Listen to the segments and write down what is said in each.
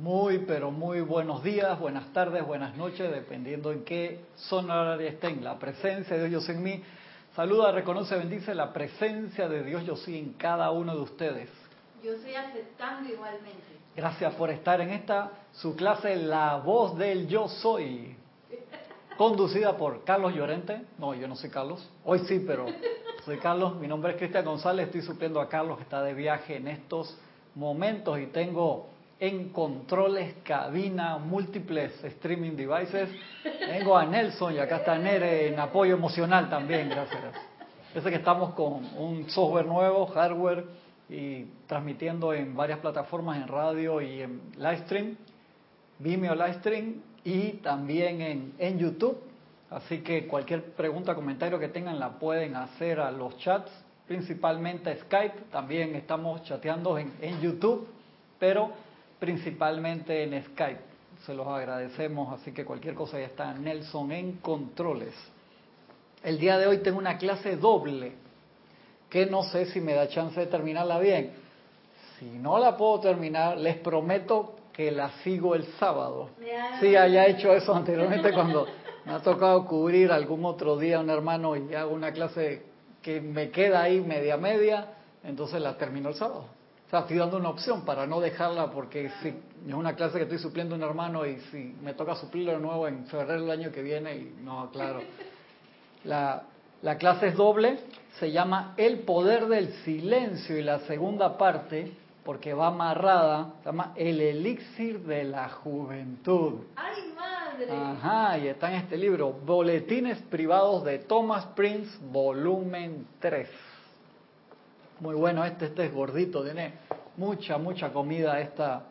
Muy, pero muy buenos días, buenas tardes, buenas noches, dependiendo en qué zona horaria estén. La presencia de Dios yo en mí. Saluda, reconoce, bendice la presencia de Dios yo soy en cada uno de ustedes. Yo estoy aceptando igualmente. Gracias por estar en esta, su clase La Voz del Yo Soy, conducida por Carlos Llorente. No, yo no soy Carlos. Hoy sí, pero soy Carlos. Mi nombre es Cristian González. Estoy supliendo a Carlos que está de viaje en estos momentos y tengo en controles, cabina, múltiples streaming devices. Tengo a Nelson y acá está Nere en apoyo emocional también, gracias. Parece que estamos con un software nuevo, hardware, y transmitiendo en varias plataformas, en radio y en livestream, Vimeo livestream y también en, en YouTube. Así que cualquier pregunta, comentario que tengan la pueden hacer a los chats, principalmente Skype. También estamos chateando en, en YouTube, pero principalmente en Skype. Se los agradecemos, así que cualquier cosa ya está Nelson en controles. El día de hoy tengo una clase doble, que no sé si me da chance de terminarla bien. Si no la puedo terminar, les prometo que la sigo el sábado. Sí, haya hecho eso anteriormente cuando me ha tocado cubrir algún otro día un hermano y hago una clase que me queda ahí media media, entonces la termino el sábado. O sea, estoy dando una opción para no dejarla porque si es una clase que estoy supliendo a un hermano y si me toca suplirlo de nuevo en febrero del año que viene, y no, claro. La, la clase es doble, se llama El Poder del Silencio y la segunda parte, porque va amarrada, se llama El Elixir de la Juventud. ¡Ay, madre! Ajá, y está en este libro, Boletines Privados de Thomas Prince, volumen 3. Muy bueno este, este es gordito, tiene mucha, mucha comida esta,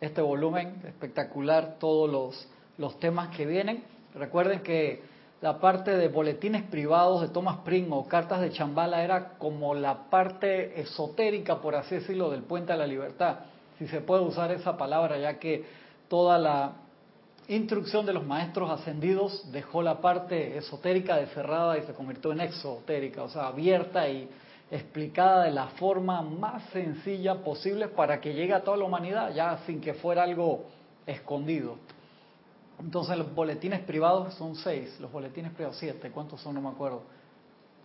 este volumen, espectacular todos los, los temas que vienen. Recuerden que la parte de boletines privados de Thomas Prince o cartas de Chambala era como la parte esotérica, por así decirlo, del puente a la libertad, si se puede usar esa palabra, ya que toda la instrucción de los maestros ascendidos dejó la parte esotérica de cerrada y se convirtió en exotérica, o sea, abierta y explicada de la forma más sencilla posible para que llegue a toda la humanidad, ya sin que fuera algo escondido. Entonces los boletines privados son seis, los boletines privados siete, ¿cuántos son? No me acuerdo.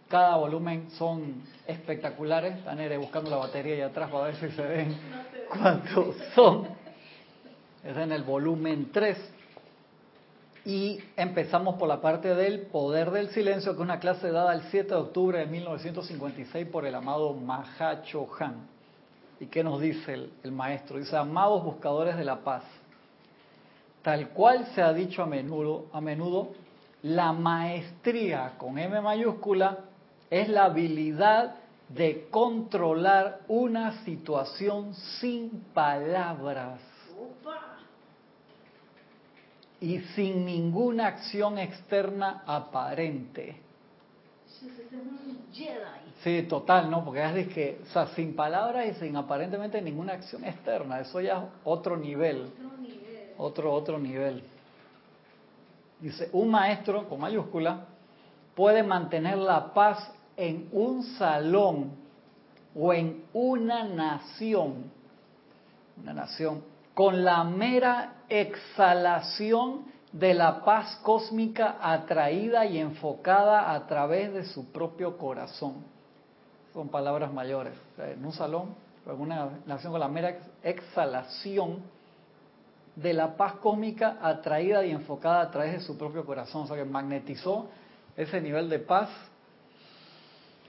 Cada volumen son espectaculares. Están buscando la batería ahí atrás para ver si se ven cuántos son. Es en el volumen 3. Y empezamos por la parte del poder del silencio, que es una clase dada el 7 de octubre de 1956 por el amado Mahacho Han. ¿Y qué nos dice el, maestro? Dice, amados buscadores de la paz, tal cual se ha dicho a menudo, la maestría con M mayúscula es la habilidad de controlar una situación sin palabras y sin ninguna acción externa aparente. Sí, total, ¿no? Porque es que, o sea, sin palabras y sin aparentemente ninguna acción externa, eso ya es otro nivel, otro otro nivel. Dice, un maestro con mayúscula puede mantener la paz en un salón o en una nación, una nación con la mera exhalación de la paz cósmica atraída y enfocada a través de su propio corazón. Son palabras mayores. en un salón, en una nación con la mera exhalación de la paz cósmica atraída y enfocada a través de su propio corazón. O sea, que magnetizó ese nivel de paz,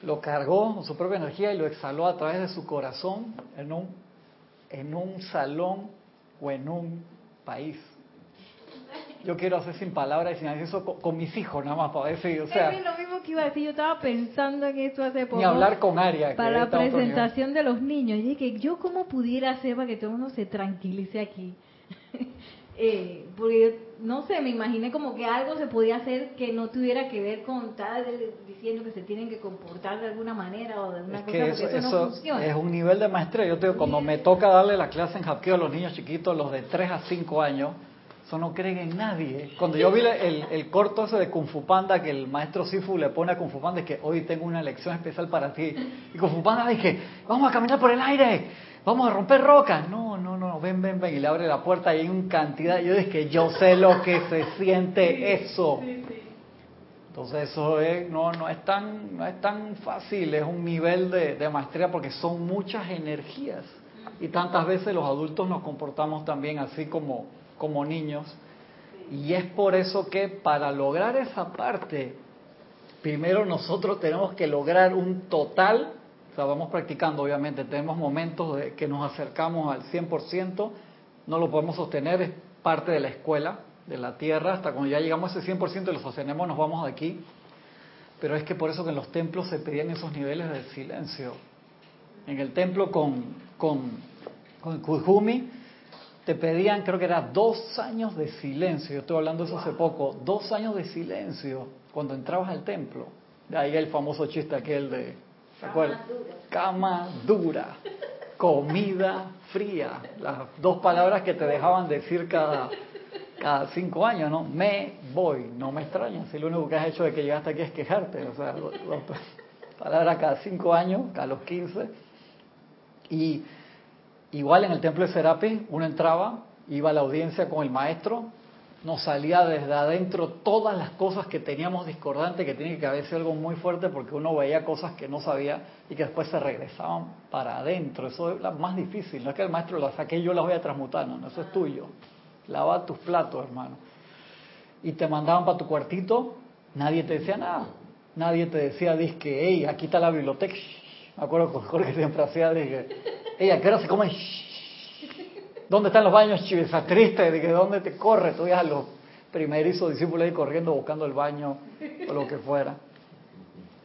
lo cargó con su propia energía y lo exhaló a través de su corazón en un, en un salón o en un país. Yo quiero hacer sin palabras y sin eso con, mis hijos, nada más para decir, o sea... Es lo mismo que iba a decir, yo estaba pensando en esto hace poco. Ni hablar con Aria. Para la presentación de los niños. Y dije, ¿yo cómo pudiera hacer para que todo el mundo se tranquilice aquí? eh, porque, no sé, me imaginé como que algo se podía hacer que no tuviera que ver con estar diciendo que se tienen que comportar de alguna manera o de una cosa, que eso, no funciona. Es un nivel de maestría. Yo tengo, cuando me toca darle la clase en hackeo a los niños chiquitos, los de 3 a 5 años, Eso no creen en nadie. Cuando yo vi el, el, corto ese de Kung Fu Panda que el maestro Sifu le pone a Kung Fu Panda, es que hoy tengo una lección especial para ti. Y Kung Fu Panda dije, vamos a caminar por el aire, vamos a romper rocas. No, no, no, ven, ven, ven. Y le abre la puerta y hay un cantidad. Yo dije, yo sé lo que se siente eso. Entonces eso es, no, no, es tan, no es tan fácil, es un nivel de, de maestría porque son muchas energías. Y tantas veces los adultos nos comportamos también así como como niños. Y es por eso que para lograr esa parte, primero nosotros tenemos que lograr un total, o sea, vamos practicando obviamente, tenemos momentos de que nos acercamos al 100%, no lo podemos sostener, es parte de la escuela, de la tierra, hasta cuando ya llegamos a ese 100% y lo sostenemos nos vamos de aquí. Pero es que por eso que en los templos se pedían esos niveles de silencio. En el templo con, con, con Kujumi, te pedían, creo que era dos años de silencio, yo estoy hablando de eso hace poco, dos años de silencio cuando entrabas al templo. De ahí el famoso chiste aquel de, Cama dura. Cama dura, comida fría, las dos palabras que te dejaban decir cada, cada cinco años, ¿no? Me voy, no me extraña, si lo único que has hecho de que llegaste aquí es quejarte, o sea, dos, palabras cada cinco años, cada los quince. Y Igual en el templo de Serapi, uno entraba, iba a la audiencia con el maestro, nos salía desde adentro todas las cosas que teníamos discordantes, que tiene que haber sido algo muy fuerte porque uno veía cosas que no sabía y que después se regresaban para adentro. Eso es lo más difícil. No es que el maestro lo saque y yo las voy a transmutar, no, eso es tuyo. Lava tus platos, hermano. Y te mandaban para tu cuartito, nadie te decía nada. Nadie te decía, que hey, aquí está la biblioteca. Me acuerdo con Jorge siempre hacía, dije, ella, ¿qué hora se come? ¿Dónde están los baños, chivesa? Triste, de que dónde te corre, tú a los primerizos discípulos ahí corriendo buscando el baño o lo que fuera.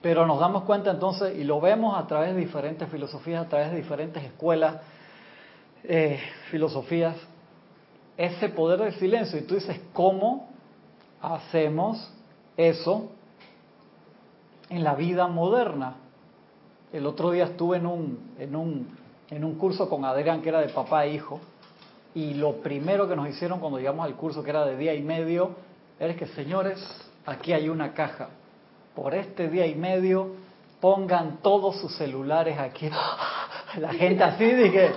Pero nos damos cuenta entonces, y lo vemos a través de diferentes filosofías, a través de diferentes escuelas, eh, filosofías, ese poder del silencio. Y tú dices, ¿cómo hacemos eso en la vida moderna? El otro día estuve en un en un curso con Adrián que era de papá e hijo, y lo primero que nos hicieron cuando llegamos al curso, que era de día y medio, era que, señores, aquí hay una caja. Por este día y medio, pongan todos sus celulares aquí. La gente así, dije,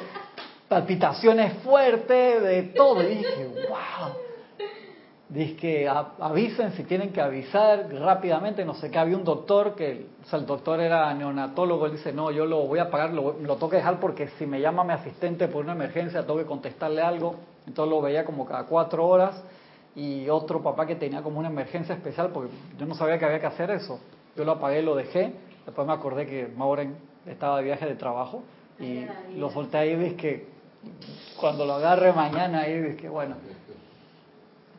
palpitaciones fuertes, de todo. Y dije, wow. Dice que avisen si tienen que avisar rápidamente, no sé qué, había un doctor que, o sea, el doctor era neonatólogo, él dice, no, yo lo voy a pagar, lo, lo tengo que dejar porque si me llama mi asistente por una emergencia, tengo que contestarle algo, entonces lo veía como cada cuatro horas, y otro papá que tenía como una emergencia especial, porque yo no sabía que había que hacer eso, yo lo apagué, lo dejé, después me acordé que Mauren estaba de viaje de trabajo, y lo solté ahí, y que cuando lo agarre mañana, ahí, que bueno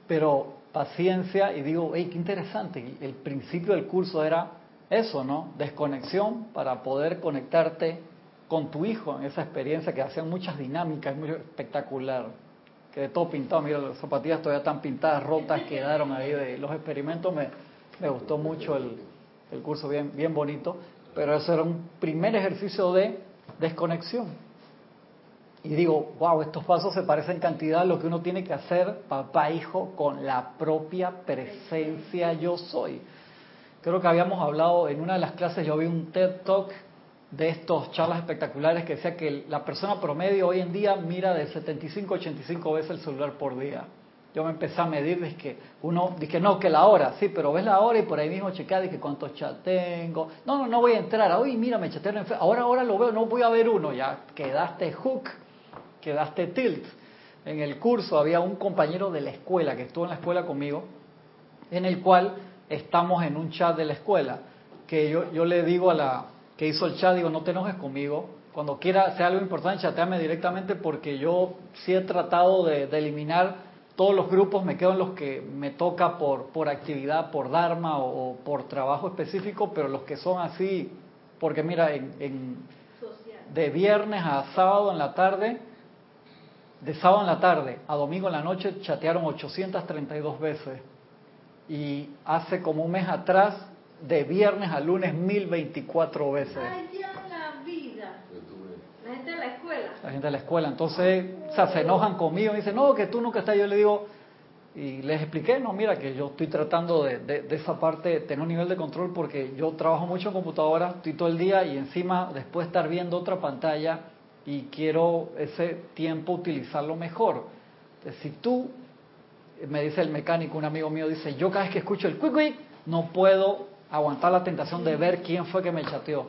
pero paciencia y digo, hey, qué interesante, el principio del curso era eso, ¿no? Desconexión para poder conectarte con tu hijo en esa experiencia que hacían muchas dinámicas, muy espectacular. Que de todo pintado, mira, las zapatillas todavía están pintadas, rotas, quedaron ahí de los experimentos. Me, gustó mucho el, el curso, bien, bien bonito, pero eso era un primer ejercicio de desconexión y digo, wow, estos pasos se parecen cantidad a lo que uno tiene que hacer, papá, hijo, con la propia presencia yo soy. Creo que habíamos hablado en una de las clases, yo vi un TED Talk de estos charlas espectaculares que decía que la persona promedio hoy en día mira de 75 a 85 veces el celular por día. Yo me empecé a medir, dije que uno, dije no, que la hora, sí, pero ves la hora y por ahí mismo chequea, dije cuántos chats tengo. No, no, no voy a entrar, hoy mira, me chatearon, ahora, ahora lo veo, no voy a ver uno, ya quedaste hook quedaste tilt. En el curso había un compañero de la escuela que estuvo en la escuela conmigo, en el cual estamos en un chat de la escuela, que yo, yo le digo a la que hizo el chat, digo, no te enojes conmigo, cuando quiera sea algo importante, chateame directamente porque yo sí he tratado de, eliminar todos los grupos, me quedo en los que me toca por, por actividad, por Dharma o, por trabajo específico, pero los que son así, porque mira, en, de viernes a sábado en la tarde de sábado en la tarde a domingo en la noche chatearon 832 veces. Y hace como un mes atrás, de viernes a lunes, 1024 veces. Ay, la vida. La gente de la escuela. La gente de la escuela. Entonces, se enojan conmigo y dicen, no, que tú nunca estás. Yo le digo, y les expliqué, no, mira, que yo estoy tratando de, de, esa parte, tener un nivel de control porque yo trabajo mucho en computadora, estoy todo el día y encima después estar viendo otra pantalla y quiero ese tiempo utilizarlo mejor. Si tú, me dice el mecánico, un amigo mío, dice, yo cada vez que escucho el quick no puedo aguantar la tentación de ver quién fue que me chateó.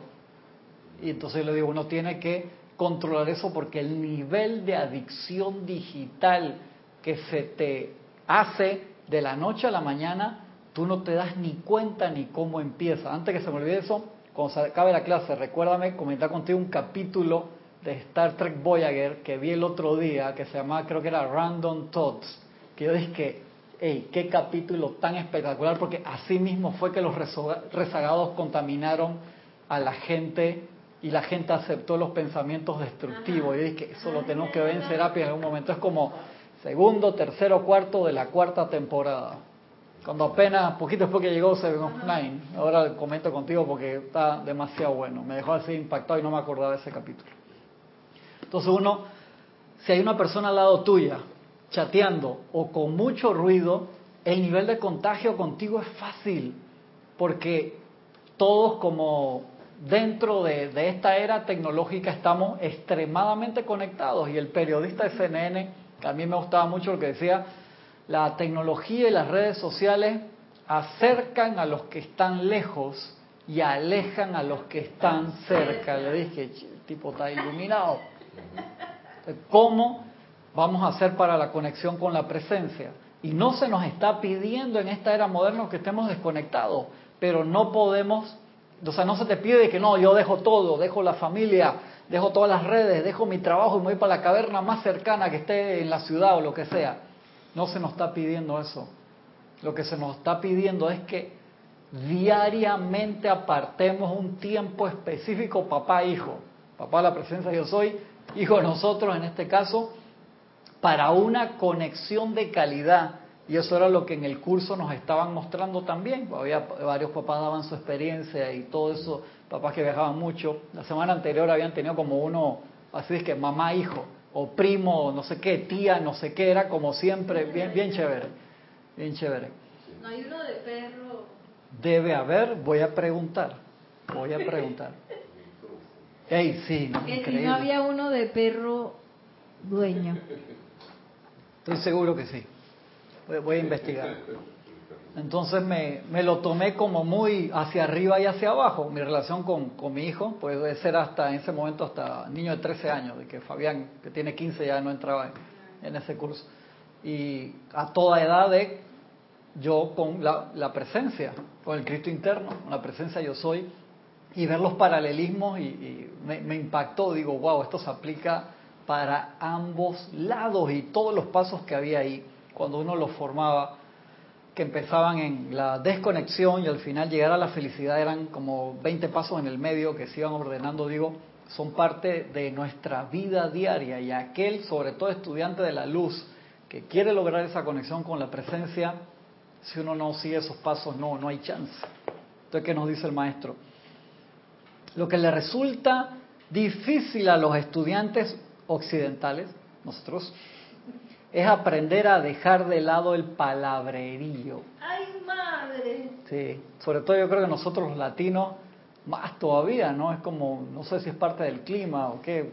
Y entonces le digo, uno tiene que controlar eso porque el nivel de adicción digital que se te hace de la noche a la mañana, tú no te das ni cuenta ni cómo empieza. Antes que se me olvide eso, cuando se acabe la clase, recuérdame comentar contigo un capítulo de Star Trek Voyager que vi el otro día, que se llamaba, creo que era Random Thoughts, que yo dije, hey, qué capítulo tan espectacular, porque así mismo fue que los rezagados contaminaron a la gente y la gente aceptó los pensamientos destructivos. Y dije, eso lo tenemos que ver en terapia en algún momento. Es como segundo, tercero, cuarto de la cuarta temporada. Cuando apenas, poquito después que llegó Seven of Nine, ahora comento contigo porque está demasiado bueno. Me dejó así impactado y no me acordaba de ese capítulo. Entonces uno, si hay una persona al lado tuya, chateando o con mucho ruido, el nivel de contagio contigo es fácil, porque todos como dentro de, de, esta era tecnológica estamos extremadamente conectados y el periodista de CNN, que a mí me gustaba mucho lo que decía, la tecnología y las redes sociales acercan a los que están lejos y alejan a los que están cerca. Le dije, el tipo está iluminado. ¿Cómo vamos a hacer para la conexión con la presencia? Y no se nos está pidiendo en esta era moderna que estemos desconectados, pero no podemos o sea, no se te pide que no, yo dejo todo, dejo la familia, dejo todas las redes, dejo mi trabajo y me voy para la caverna más cercana que esté en la ciudad o lo que sea. No se nos está pidiendo eso. Lo que se nos está pidiendo es que diariamente apartemos un tiempo específico, papá, hijo. Papá, la presencia yo soy, hijo nosotros en este caso, para una conexión de calidad y eso era lo que en el curso nos estaban mostrando también. Había varios papás daban su experiencia y todo eso, papás que viajaban mucho. La semana anterior habían tenido como uno, así es que mamá, hijo, o primo, no sé qué, tía, no sé qué, era como siempre, bien, bien chévere, bien chévere. No hay uno de perro. Debe haber, voy a preguntar, voy a preguntar. Ey, sí, que si no había uno de perro dueño. Estoy seguro que sí voy a investigar. Entonces me, me, lo tomé como muy hacia arriba y hacia abajo, mi relación con, con, mi hijo, puede ser hasta en ese momento hasta niño de 13 años, de que Fabián, que tiene 15, ya no entraba en, ese curso. Y a toda edad de yo con la, la, presencia, con el Cristo interno, con la presencia yo soy, y ver los paralelismos y, me, me impactó, digo, wow, esto se aplica para ambos lados y todos los pasos que había ahí cuando uno los formaba, que empezaban en la desconexión y al final llegar a la felicidad eran como 20 pasos en el medio que se iban ordenando, digo, son parte de nuestra vida diaria y aquel, sobre todo estudiante de la luz, que quiere lograr esa conexión con la presencia, si uno no sigue esos pasos, no, no hay chance. Entonces, ¿qué nos dice el maestro? Lo que le resulta difícil a los estudiantes occidentales, nosotros, es aprender a dejar de lado el palabrerío. ¡Ay, madre! Sí, sobre todo yo creo que nosotros los latinos, más todavía, ¿no? Es como, no sé si es parte del clima o qué.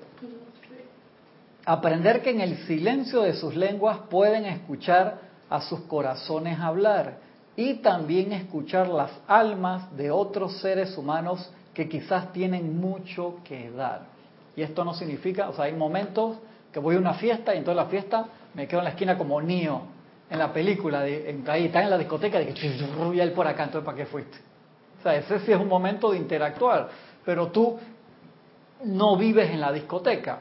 Aprender que en el silencio de sus lenguas pueden escuchar a sus corazones hablar y también escuchar las almas de otros seres humanos que quizás tienen mucho que dar. Y esto no significa, o sea, hay momentos que voy a una fiesta y en toda la fiesta me quedo en la esquina como Neo en la película, de, en, ahí está en la discoteca, de que y él por acá, entonces ¿para qué fuiste? O sea, ese sí es un momento de interactuar, pero tú no vives en la discoteca,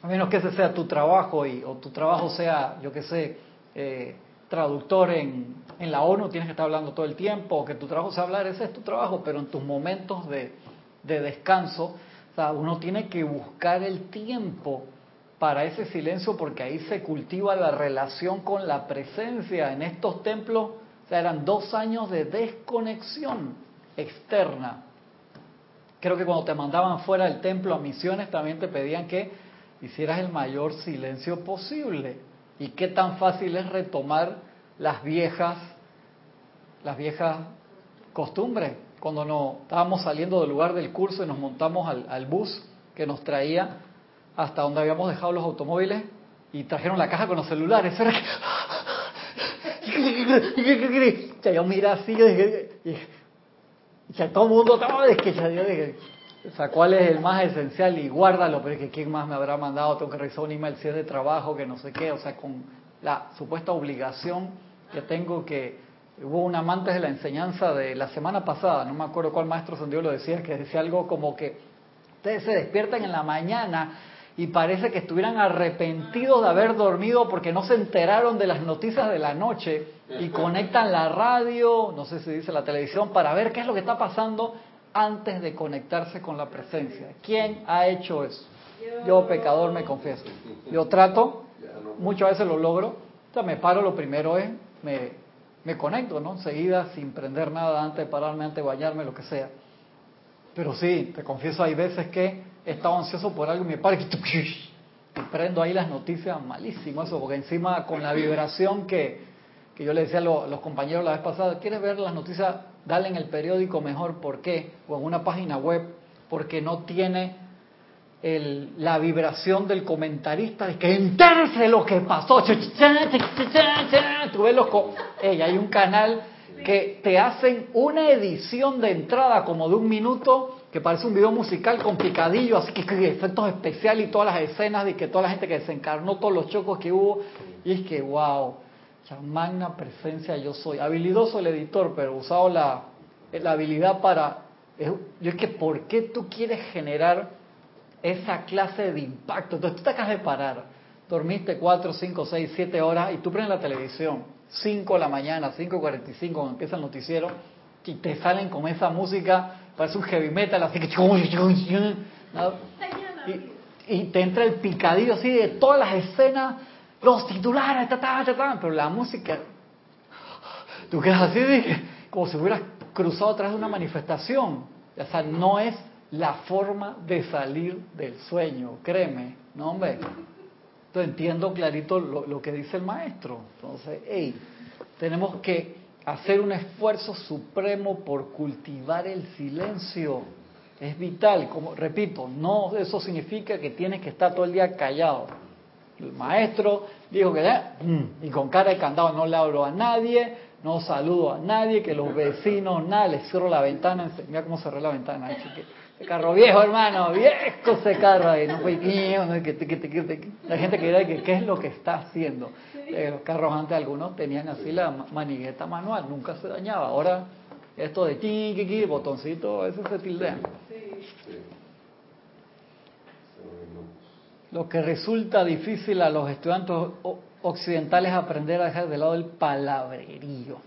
a menos que ese sea tu trabajo y, o tu trabajo sea, yo qué sé, eh, traductor en, en la ONU, tienes que estar hablando todo el tiempo, que tu trabajo sea hablar, ese es tu trabajo, pero en tus momentos de, de descanso, uno tiene que buscar el tiempo para ese silencio porque ahí se cultiva la relación con la presencia. En estos templos o sea, eran dos años de desconexión externa. Creo que cuando te mandaban fuera del templo a misiones también te pedían que hicieras el mayor silencio posible. ¿Y qué tan fácil es retomar las viejas, las viejas costumbres. Cuando nos estábamos saliendo del lugar del curso y nos montamos al, bus que nos traía hasta donde habíamos dejado los automóviles y trajeron la caja con los celulares. Ya yo mira así, y todo el mundo estaba o sea, ¿cuál es el más esencial? Y guárdalo, pero es que ¿quién más me habrá mandado? Tengo que revisar un email si es de trabajo, que no sé qué, o sea, con la supuesta obligación que tengo que... Hubo un amante de la enseñanza de la semana pasada, no me acuerdo cuál maestro Dios lo decía, que decía algo como que ustedes se despiertan en la mañana y parece que estuvieran arrepentidos de haber dormido porque no se enteraron de las noticias de la noche y conectan la radio, no sé si dice la televisión, para ver qué es lo que está pasando antes de conectarse con la presencia. ¿Quién ha hecho eso? Yo, pecador, me confieso. Yo trato, muchas veces lo logro, o sea, me paro, lo primero es, me, me conecto, ¿no? Enseguida, sin prender nada, antes de pararme, antes de bañarme, lo que sea. Pero sí, te confieso, hay veces que he estado ansioso por algo y me paro y, prendo ahí las noticias, malísimo eso, porque encima con la vibración que, que yo le decía a los, compañeros la vez pasada, ¿quieres ver las noticias? Dale en el periódico mejor, ¿por qué? O en una página web, porque no tiene el, la vibración del comentarista de que entérese lo que pasó. Tú ves los... Hay un canal que te hacen una edición de entrada como de un minuto que parece un video musical complicadillo, así que, efectos especiales y todas las escenas de que toda la gente que desencarnó, todos los chocos que hubo, y es que, wow, ya magna presencia yo soy. Habilidoso el editor, pero usado la, la habilidad para... Yo es que, ¿por qué tú quieres generar esa clase de impacto? Entonces tú te acabas de parar, dormiste 4, 5, 6, 7 horas y tú prendes la televisión, 5 de la mañana, 5.45 cuando empieza el noticiero, y te salen con esa música, parece un heavy metal, así que... Y, te entra el picadillo así de todas las escenas, los titulares, ta, ta, ta, pero la música... Tú quedas así de, como si hubieras cruzado atrás de una manifestación. O sea, no es la forma de salir del sueño, créeme, no hombre. Entonces entiendo clarito lo, lo que dice el maestro. Entonces, hey, tenemos que hacer un esfuerzo supremo por cultivar el silencio. Es vital, como repito, no eso significa que tienes que estar todo el día callado. El maestro dijo que mm", y con cara de candado no le hablo a nadie, no saludo a nadie, que los vecinos, nada, les cierro la ventana, mira cómo cerré la ventana, ese carro viejo, hermano, viejo ese carro ahí, no fue la gente que dirá que qué es lo que está haciendo. Eh, los carros antes algunos tenían así la manigueta manual, nunca se dañaba. Ahora esto de ti, botoncito, a veces se tildean. Lo que resulta difícil a los estudiantes occidentales aprender a dejar de lado el palabrerío.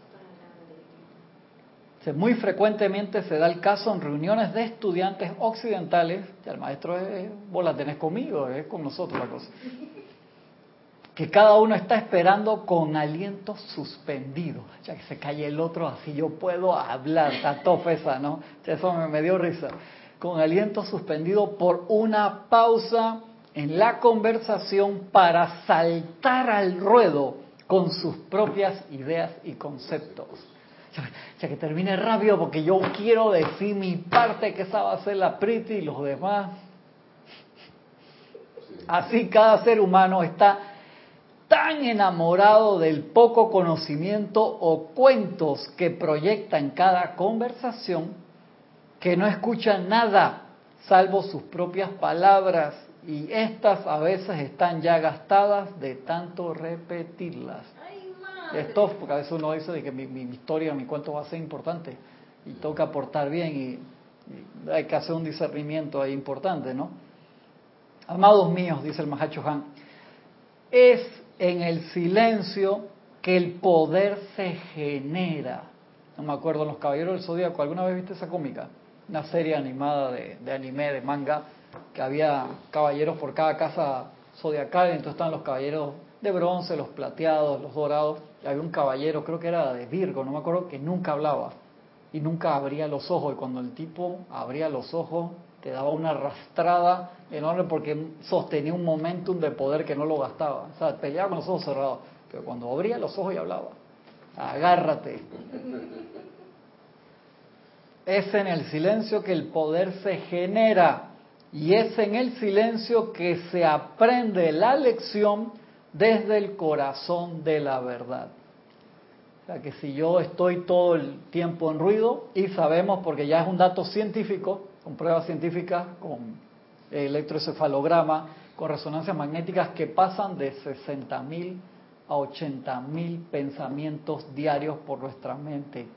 Muy frecuentemente se da el caso en reuniones de estudiantes occidentales, ya el maestro es, vos la tenés conmigo, es con nosotros la cosa, que cada uno está esperando con aliento suspendido, ya que se calle el otro, así yo puedo hablar, está esa, ¿no? Eso me dio risa. Con aliento suspendido por una pausa en la conversación para saltar al ruedo con sus propias ideas y conceptos ya que termine rápido porque yo quiero decir mi parte que esa va a ser la Priti y los demás. Así cada ser humano está tan enamorado del poco conocimiento o cuentos que proyecta en cada conversación que no escucha nada salvo sus propias palabras y estas a veces están ya gastadas de tanto repetirlas esto, porque a veces uno dice de que mi, mi, historia, mi cuento va a ser importante y toca aportar bien y, hay que hacer un discernimiento ahí importante, ¿no? Amados míos, dice el Mahacho Han, es en el silencio que el poder se genera. No me acuerdo, Los Caballeros del Zodíaco, ¿alguna vez viste esa cómica? Una serie animada de, de anime, de manga, que había caballeros por cada casa zodiacal, entonces estaban los caballeros de bronce, los plateados, los dorados. había un caballero, creo que era de Virgo, no me acuerdo, que nunca hablaba y nunca abría los ojos. Y cuando el tipo abría los ojos, te daba una arrastrada enorme porque sostenía un momentum de poder que no lo gastaba. O sea, peleaba con los ojos cerrados, pero cuando abría los ojos y hablaba. agárrate. Es en el silencio que el poder se genera y es en el silencio que se aprende la lección desde el corazón de la verdad. O sea que si yo estoy todo el tiempo en ruido y sabemos, porque ya es un dato científico, con pruebas científicas, con electroencefalograma, con resonancias magnéticas que pasan de 60.000 a 80.000 pensamientos diarios por nuestra mente.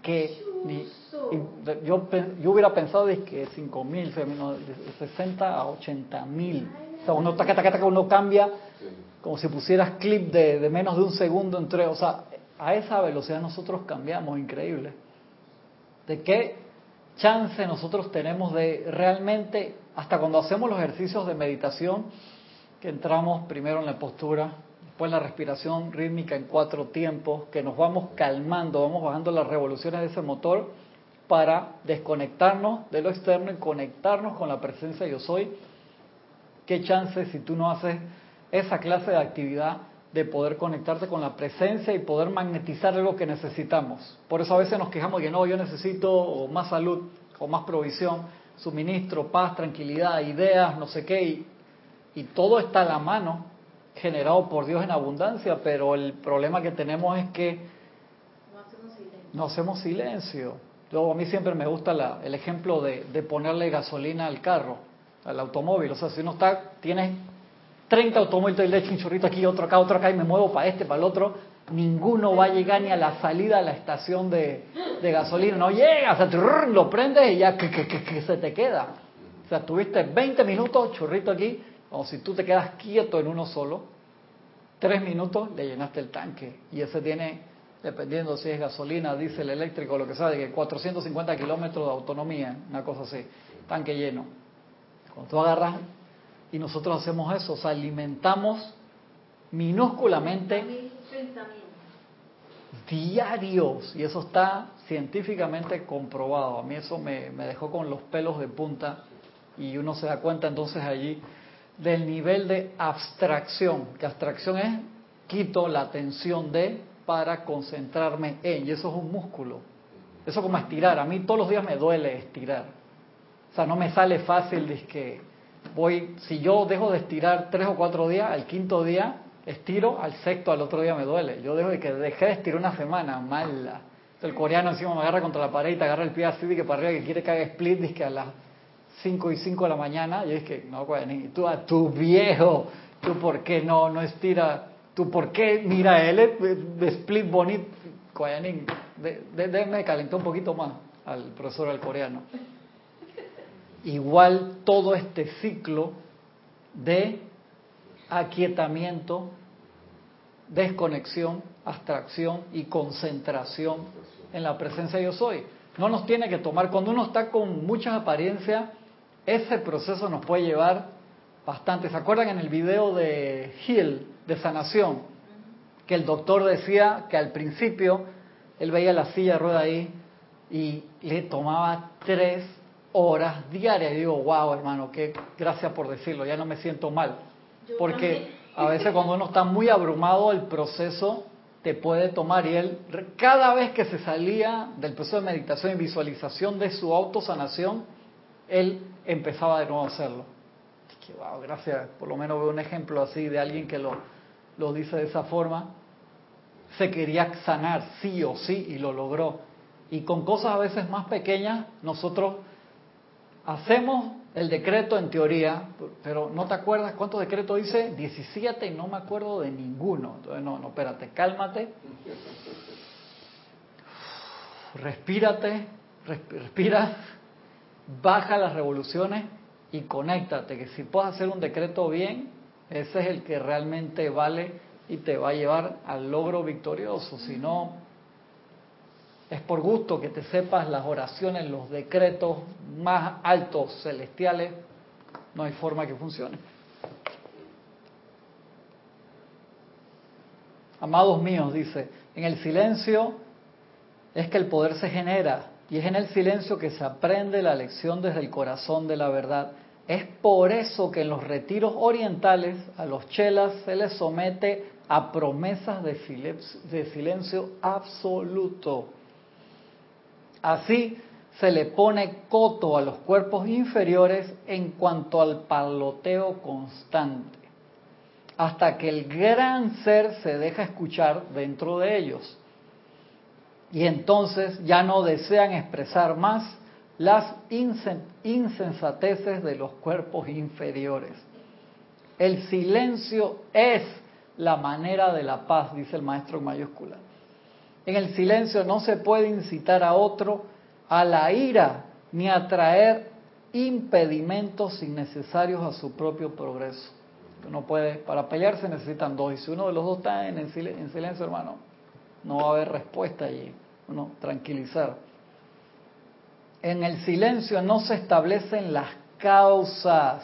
Que yo, yo hubiera pensado de que 5.000, de 60 a 80.000. O sea, uno, taca, taca, taca, uno cambia como si pusieras clip de, de menos de un segundo entre. O sea, a esa velocidad nosotros cambiamos, increíble. ¿De qué chance nosotros tenemos de realmente, hasta cuando hacemos los ejercicios de meditación, que entramos primero en la postura, después en la respiración rítmica en cuatro tiempos, que nos vamos calmando, vamos bajando las revoluciones de ese motor para desconectarnos de lo externo y conectarnos con la presencia yo soy. ¿Qué chance si tú no haces esa clase de actividad de poder conectarte con la presencia y poder magnetizar algo que necesitamos? Por eso a veces nos quejamos de que no, yo necesito más salud o más provisión, suministro, paz, tranquilidad, ideas, no sé qué, y y todo está a la mano, generado por Dios en abundancia, pero el problema que tenemos es que no hacemos silencio. No a mí siempre me gusta el ejemplo de, ponerle gasolina al carro, al automóvil. O sea, si uno está, tienes 30 automóviles le echo un chorrito aquí, otro acá, otro acá, y me muevo para este, para el otro, ninguno va a llegar ni a la salida a la estación de, gasolina. No llega, o sea, lo prendes y ya que, que, que, se te queda. O sea, tuviste 20 minutos, chorrito aquí, o si tú te quedas quieto en uno solo, tres minutos le llenaste el tanque. Y ese tiene, dependiendo si es gasolina, diésel, eléctrico, lo que sea, de que 450 kilómetros de autonomía, una cosa así, tanque lleno. Cuando tú agarras y nosotros hacemos eso, o sea, alimentamos minúsculamente diarios y eso está científicamente comprobado. A mí eso me, me dejó con los pelos de punta y uno se da cuenta entonces allí del nivel de abstracción, que abstracción es quito la atención de para concentrarme en, y eso es un músculo. Eso como estirar, a mí todos los días me duele estirar. O sea, no me sale fácil de que voy, si yo dejo de estirar tres o cuatro días, al quinto día estiro, al sexto, al otro día me duele. Yo dejo de que dejé de estirar una semana, mala. El coreano encima me agarra contra la pared y te agarra el pie así que para arriba que quiere que haga split, dice que a las 5 y 5 de la mañana, y es que, no, ni tú a tu viejo, tú por qué no, no estira, tú por qué, mira, él es split bonito, de, de, de, un poquito más al profesor al coreano. Igual todo este ciclo de aquietamiento, desconexión, abstracción y concentración en la presencia de yo soy. No nos tiene que tomar, cuando uno está con muchas apariencias, ese proceso nos puede llevar bastante. ¿Se acuerdan en el video de Hill, de sanación, que el doctor decía que al principio él veía la silla de rueda ahí y le tomaba tres horas diarias? Y digo, wow, hermano, que gracias por decirlo, ya no me siento mal. Porque a veces cuando uno está muy abrumado, el proceso te puede tomar. Y él, cada vez que se salía del proceso de meditación y visualización de su autosanación, él empezaba de nuevo a hacerlo. Que, wow, gracias, por lo menos veo un ejemplo así de alguien que lo, lo dice de esa forma. Se quería sanar sí o sí y lo logró. Y con cosas a veces más pequeñas, nosotros hacemos el decreto en teoría, pero no te acuerdas cuántos decretos dice, 17 y no me acuerdo de ninguno. Entonces, no, no, espérate, cálmate, respírate, respira, baja las revoluciones y conéctate, que si puedes hacer un decreto bien, ese es el que realmente vale y te va a llevar al logro victorioso. Si no, es por gusto que te sepas las oraciones, los decretos más altos celestiales, no hay forma que funcione. Amados míos, dice, en el silencio es que el poder se genera y es en el silencio que se aprende la lección desde el corazón de la verdad. Es por eso que en los retiros orientales a los chelas se les somete a promesas de silencio, absoluto. Así se le pone coto a los cuerpos inferiores en cuanto al paloteo constante, hasta que el gran ser se deja escuchar dentro de ellos. Y entonces ya no desean expresar más las insensateces de los cuerpos inferiores. El silencio es la manera de la paz, dice el maestro en mayúscula. En el silencio no se puede incitar a otro a la ira ni atraer impedimentos innecesarios a su propio progreso. Uno puede, para pelear se necesitan dos, y si uno de los dos está en, en silencio, hermano, no va a haber respuesta allí. Uno, tranquilizar. En el silencio no se establecen las causas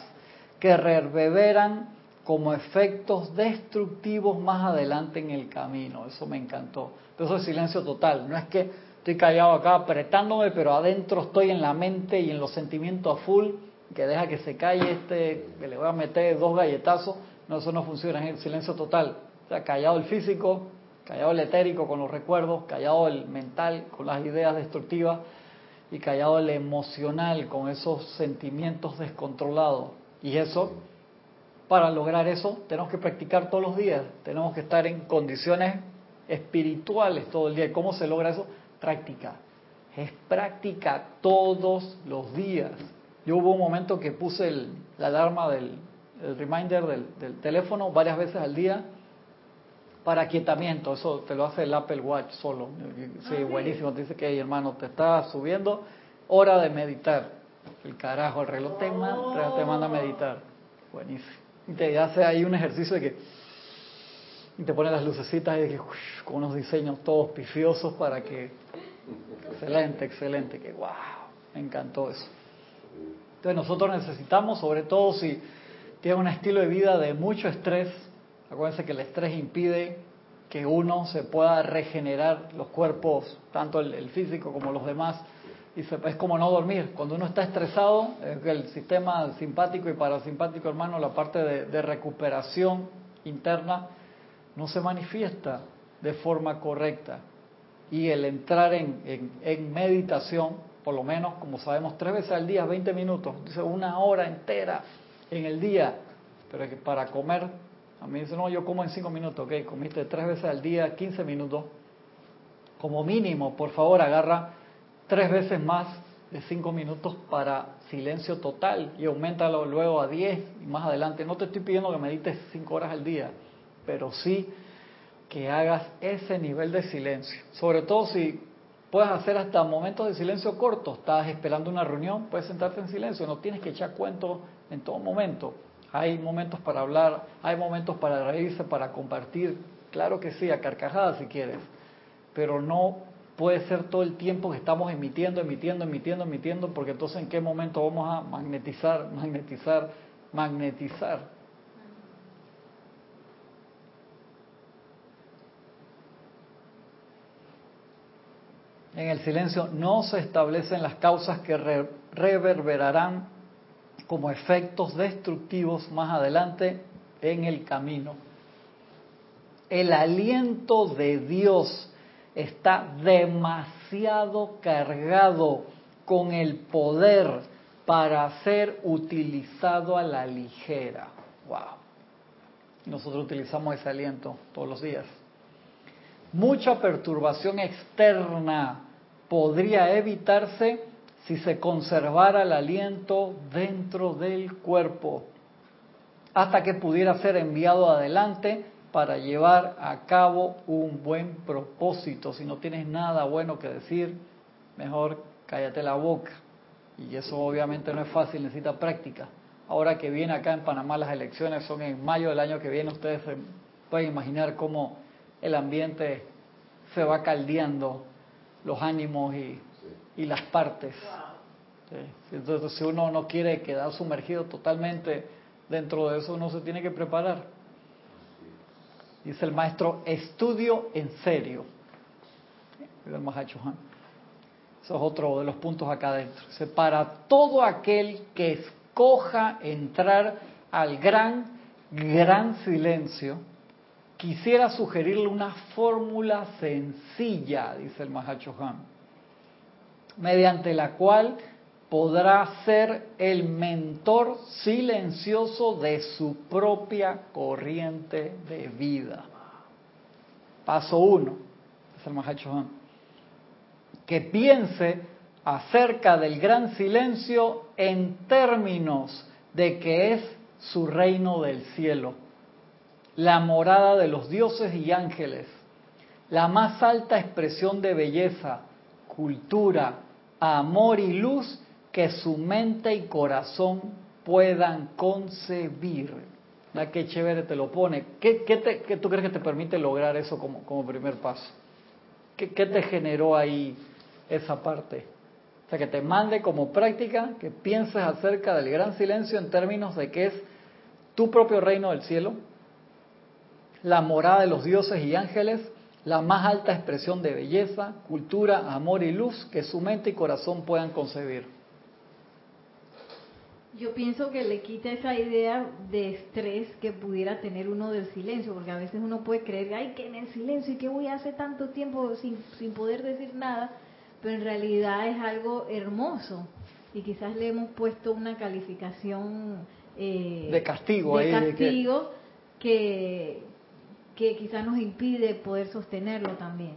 que reverberan como efectos destructivos más adelante en el camino. Eso me encantó. Eso es silencio total. No es que estoy callado acá apretándome, pero adentro estoy en la mente y en los sentimientos a full, que deja que se calle este, que le voy a meter dos galletazos. No, eso no funciona, es el silencio total. O sea, callado el físico, callado el etérico con los recuerdos, callado el mental con las ideas destructivas y callado el emocional con esos sentimientos descontrolados. Y eso, para lograr eso, tenemos que practicar todos los días, tenemos que estar en condiciones espirituales todo el día. ¿Y cómo se logra eso? práctica. Es práctica todos los días. Yo hubo un momento que puse el, la alarma del el reminder del, teléfono varias veces al día para aquietamiento. Eso te lo hace el Apple Watch solo. Sí, ah, buenísimo. Te dice que, hermano, te está subiendo hora de meditar. El carajo, el reloj te, manda, te manda a meditar. Buenísimo. Y te hace ahí un ejercicio de que y te pone las lucecitas y con unos diseños todos pifiosos para que excelente excelente que wow me encantó eso entonces nosotros necesitamos sobre todo si tiene un estilo de vida de mucho estrés acuérdense que el estrés impide que uno se pueda regenerar los cuerpos tanto el, físico como los demás y se, es como no dormir cuando uno está estresado el sistema simpático y parasimpático hermano la parte de recuperación interna no se manifiesta de forma correcta. Y el entrar en, en, meditación, por lo menos, como sabemos, tres veces al día, 20 minutos, una hora entera en el día, para comer, a mí dice, no, yo como en cinco minutos, ok, comiste tres veces al día, 15 minutos, como mínimo, por favor, agarra tres veces más de cinco minutos para silencio total y aumentalo luego a 10 y más adelante. No te estoy pidiendo que medites cinco horas al día, pero sí que hagas ese nivel de silencio. Sobre todo si puedes hacer hasta momentos de silencio cortos. Estás esperando una reunión, puedes sentarte en silencio. No tienes que echar cuentos en todo momento. Hay momentos para hablar, hay momentos para reírse, para compartir. Claro que sí, a carcajadas si quieres. Pero no puede ser todo el tiempo que estamos emitiendo, emitiendo, emitiendo, emitiendo, porque entonces en qué momento vamos a magnetizar, magnetizar, magnetizar. En el silencio no se establecen las causas que reverberarán como efectos destructivos más adelante en el camino. El aliento de Dios está demasiado cargado con el poder para ser utilizado a la ligera. Wow. Nosotros utilizamos ese aliento todos los días. Mucha perturbación externa podría evitarse si se conservara el aliento dentro del cuerpo, hasta que pudiera ser enviado adelante para llevar a cabo un buen propósito. Si no tienes nada bueno que decir, mejor cállate la boca. Y eso obviamente no es fácil, necesita práctica. Ahora que viene acá en Panamá las elecciones son en mayo del año que viene, ustedes se pueden imaginar cómo el ambiente se va caldeando los ánimos y, las partes. Entonces, si uno no quiere quedar sumergido totalmente dentro de eso, uno se tiene que preparar. Dice el maestro, estudio en serio. El Eso es otro de los puntos acá adentro. Dice, para todo aquel que escoja entrar al gran, gran silencio, quisiera sugerirle una fórmula sencilla, dice el Mahachohan, mediante la cual podrá ser el mentor silencioso de su propia corriente de vida. Paso uno, que piense acerca del gran silencio en términos de que es su reino del cielo la morada de los dioses y ángeles, la más alta expresión de belleza, cultura, amor y luz que su mente y corazón puedan concebir. La que chévere te lo pone. ¿Qué, qué, tú crees que te permite lograr eso como, como primer paso? ¿Qué, ¿Qué te generó ahí esa parte? O sea, que te mande como práctica que pienses acerca del gran silencio en términos de que es tu propio reino del cielo, la morada de los dioses y ángeles, la más alta expresión de belleza, cultura, amor y luz que su mente y corazón puedan concebir. Yo pienso que le quita esa idea de estrés que pudiera tener uno del silencio, porque a veces uno puede creer, ay, que en el silencio y que voy a hacer tanto tiempo sin, sin poder decir nada, pero en realidad es algo hermoso y quizás le hemos puesto una calificación eh, de castigo, de castigo que, que quizás nos impide poder sostenerlo también.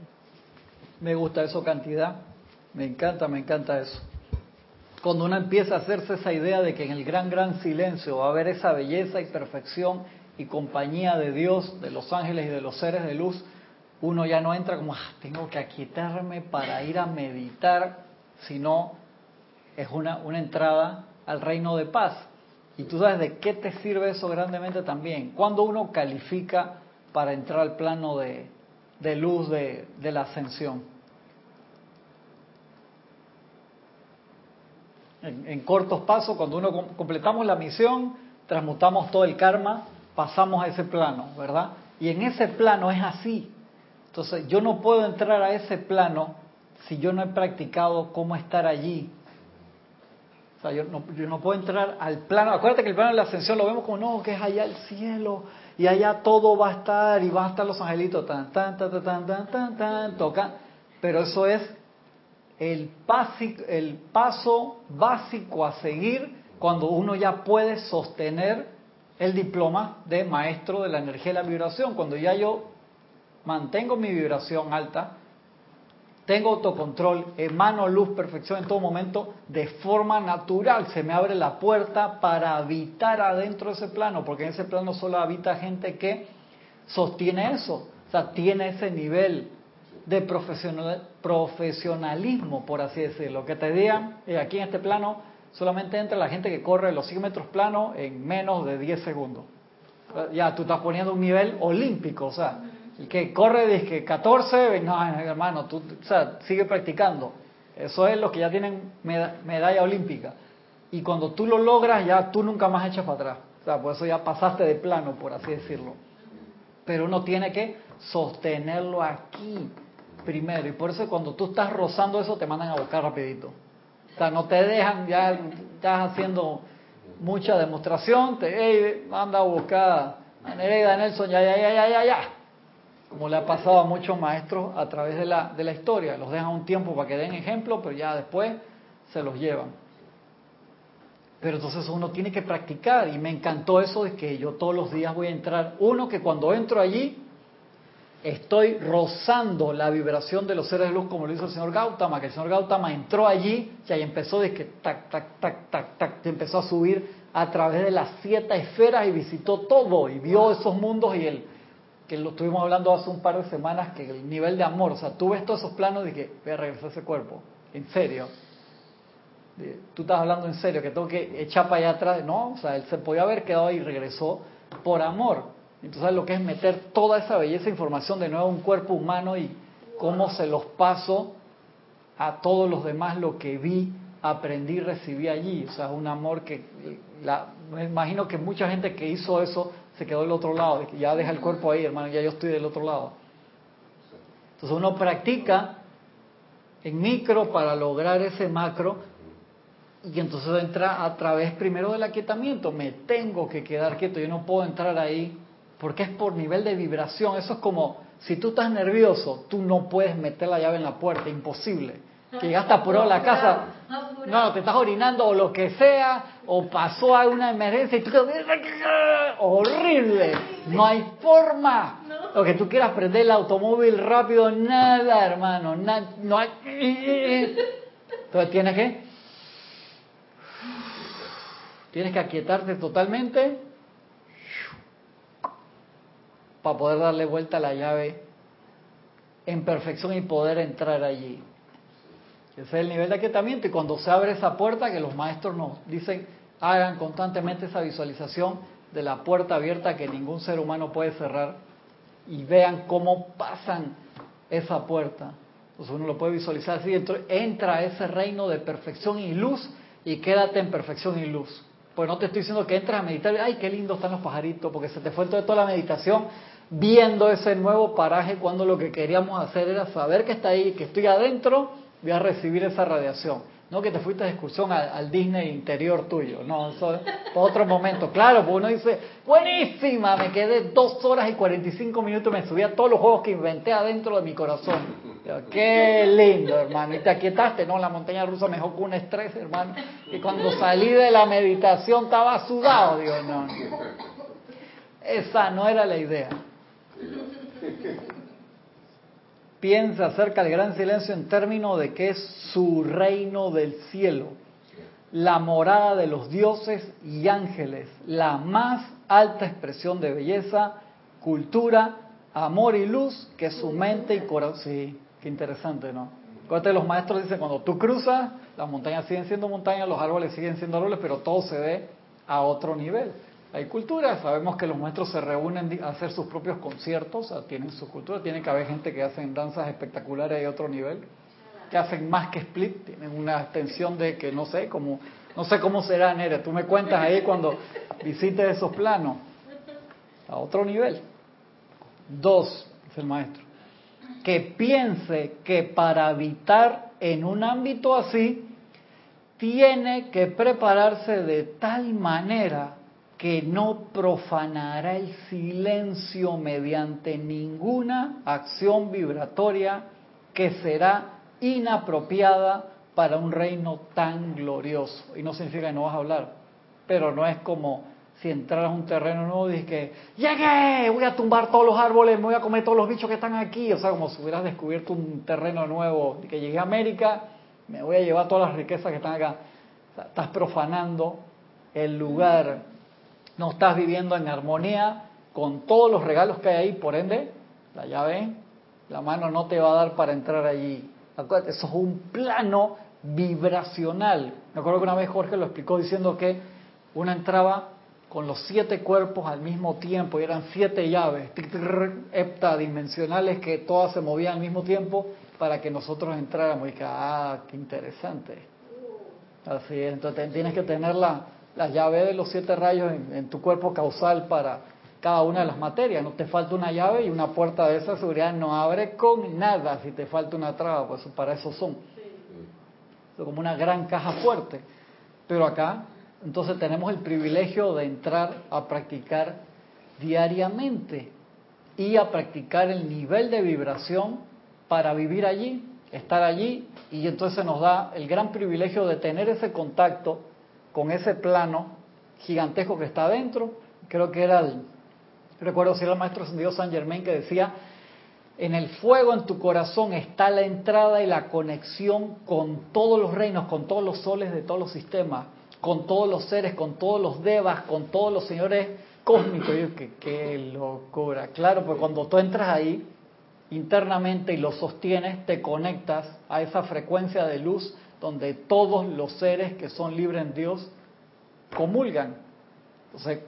Me gusta eso cantidad, me encanta, me encanta eso. Cuando uno empieza a hacerse esa idea de que en el gran, gran silencio va a haber esa belleza y perfección y compañía de Dios, de los ángeles y de los seres de luz, uno ya no entra como, ah, tengo que aquietarme para ir a meditar, sino es una, una entrada al reino de paz. Y tú sabes de qué te sirve eso grandemente también. Cuando uno califica para entrar al plano de, luz de, la ascensión. En, cortos pasos, cuando uno completamos la misión, transmutamos todo el karma, pasamos a ese plano, ¿verdad? Y en ese plano es así. Entonces, yo no puedo entrar a ese plano si yo no he practicado cómo estar allí. O sea, yo no, yo no puedo entrar al plano. Acuérdate que el plano de la ascensión lo vemos como, no, que es allá el cielo, y allá todo va a estar y van a estar los angelitos tan tan tan tan tan tan tan tocan pero eso es el, el paso básico a seguir cuando uno ya puede sostener el diploma de maestro de la energía y la vibración. Cuando ya yo mantengo mi vibración alta tengo autocontrol, emano luz, perfección en todo momento, de forma natural se me abre la puerta para habitar adentro de ese plano, porque en ese plano solo habita gente que sostiene eso, o sea, tiene ese nivel de profesionalismo, por así decirlo, que te digan, eh, aquí en este plano solamente entra la gente que corre los 100 metros planos en menos de 10 segundos. Ya tú estás poniendo un nivel olímpico, o sea, el que corre desde 14, no, hermano, tú o sea, sigue practicando. Eso es lo que ya tienen medalla olímpica. Y cuando tú lo logras, ya tú nunca más echas para atrás. O sea, por eso ya pasaste de plano, por así decirlo. Pero uno tiene que sostenerlo aquí primero. Y por eso cuando tú estás rozando eso, te mandan a buscar rapidito. O sea, no te dejan, ya estás haciendo mucha demostración, te hey, manda a buscar Nelson, ya, ya, ya, ya, ya, ya como le ha pasado a muchos maestros a través de la, historia. Los dejan un tiempo para que den ejemplo, pero ya después se los llevan. Pero entonces uno tiene que practicar y me encantó eso de que yo todos los días voy a entrar. Uno, que cuando entro allí estoy rozando la vibración de los seres de luz como lo hizo el señor Gautama, que el señor Gautama entró allí y ahí empezó de que tac, tac, tac, tac, tac, empezó a subir a través de las siete esferas y visitó todo y vio esos mundos y el que lo estuvimos hablando hace un par de semanas, que el nivel de amor, o sea, tú ves todos esos planos de que voy a regresar a ese cuerpo, en serio. Tú estás hablando en serio, que tengo que echar para allá atrás. No, o sea, él se podía haber quedado ahí y regresó por amor. Entonces, lo que es meter toda esa belleza e información de nuevo a un cuerpo humano y cómo se los paso a todos los demás lo que vi, aprendí, recibí allí. O sea, un amor que me imagino que mucha gente que hizo eso se quedó del otro lado, ya deja el cuerpo ahí, hermano, ya yo estoy del otro lado. Entonces uno practica en micro para lograr ese macro y entonces entra a través primero del aquietamiento, me tengo que quedar quieto, yo no puedo entrar ahí porque es por nivel de vibración. Eso es como, si tú estás nervioso, tú no puedes meter la llave en la puerta, imposible. Que llegaste apurado a la casa, no, te estás orinando o lo que sea, o pasó alguna emergencia y tú horrible, no hay forma. O que tú quieras prender el automóvil rápido, nada, hermano, no hay... Entonces tienes que... Tienes que aquietarte totalmente para poder darle vuelta a la llave en perfección y poder entrar allí. Ese es el nivel de aquietamiento y cuando se abre esa puerta que los maestros nos dicen hagan constantemente esa visualización de la puerta abierta que ningún ser humano puede cerrar y vean cómo pasan esa puerta. Entonces uno lo puede visualizar así, entra a ese reino de perfección y luz y quédate en perfección y luz. Pues no te estoy diciendo que entres a meditar, ay, qué lindo están los pajaritos, porque se te fue toda la meditación viendo ese nuevo paraje cuando lo que queríamos hacer era saber que está ahí, que estoy adentro, voy a recibir esa radiación. No que te fuiste de excursión al, Disney interior tuyo, no, eso es otro momento. Claro, porque uno dice, buenísima, me quedé dos horas y 45 minutos, me subí a todos los juegos que inventé adentro de mi corazón. Qué lindo, hermano. Y te aquietaste, no, la montaña rusa me dejó con un estrés, hermano. Y cuando salí de la meditación estaba sudado, digo, no. Esa no era la idea. Piensa acerca del gran silencio en términos de que es su reino del cielo, la morada de los dioses y ángeles, la más alta expresión de belleza, cultura, amor y luz que su mente y corazón. Sí, qué interesante, ¿no? Acuérdate, los maestros dicen, cuando tú cruzas, las montañas siguen siendo montañas, los árboles siguen siendo árboles, pero todo se ve a otro nivel. Hay culturas, sabemos que los maestros se reúnen a hacer sus propios conciertos, tienen su cultura, tiene que haber gente que hacen danzas espectaculares de otro nivel, que hacen más que split, tienen una extensión de que no sé cómo, no sé cómo será Nere, tú me cuentas ahí cuando visites esos planos, a otro nivel. Dos, dice el maestro, que piense que para habitar en un ámbito así, tiene que prepararse de tal manera que no profanará el silencio mediante ninguna acción vibratoria que será inapropiada para un reino tan glorioso. Y no significa que no vas a hablar, pero no es como si entraras a un terreno nuevo y dices que llegué, voy a tumbar todos los árboles, me voy a comer todos los bichos que están aquí. O sea, como si hubieras descubierto un terreno nuevo, que llegué a América, me voy a llevar todas las riquezas que están acá. estás profanando el lugar no estás viviendo en armonía con todos los regalos que hay ahí, por ende, la llave, la mano no te va a dar para entrar allí. Acuérdate, eso es un plano vibracional. Me acuerdo que una vez Jorge lo explicó diciendo que una entraba con los siete cuerpos al mismo tiempo y eran siete llaves heptadimensionales que todas se movían al mismo tiempo para que nosotros entráramos y que, ah, qué interesante. Así es, entonces tienes que tenerla la llave de los siete rayos en, tu cuerpo causal para cada una de las materias. No te falta una llave y una puerta de esa seguridad no abre con nada si te falta una traba, pues para eso son. Es como una gran caja fuerte. Pero acá, entonces tenemos el privilegio de entrar a practicar diariamente y a practicar el nivel de vibración para vivir allí, estar allí, y entonces nos da el gran privilegio de tener ese contacto con ese plano gigantesco que está adentro. Creo que era el, recuerdo si era el maestro San Germain que decía, en el fuego en tu corazón está la entrada y la conexión con todos los reinos, con todos los soles de todos los sistemas, con todos los seres, con todos los devas, con todos los señores cósmicos. Y que qué locura. Claro, pues cuando tú entras ahí internamente y lo sostienes, te conectas a esa frecuencia de luz donde todos los seres que son libres en Dios comulgan. Entonces,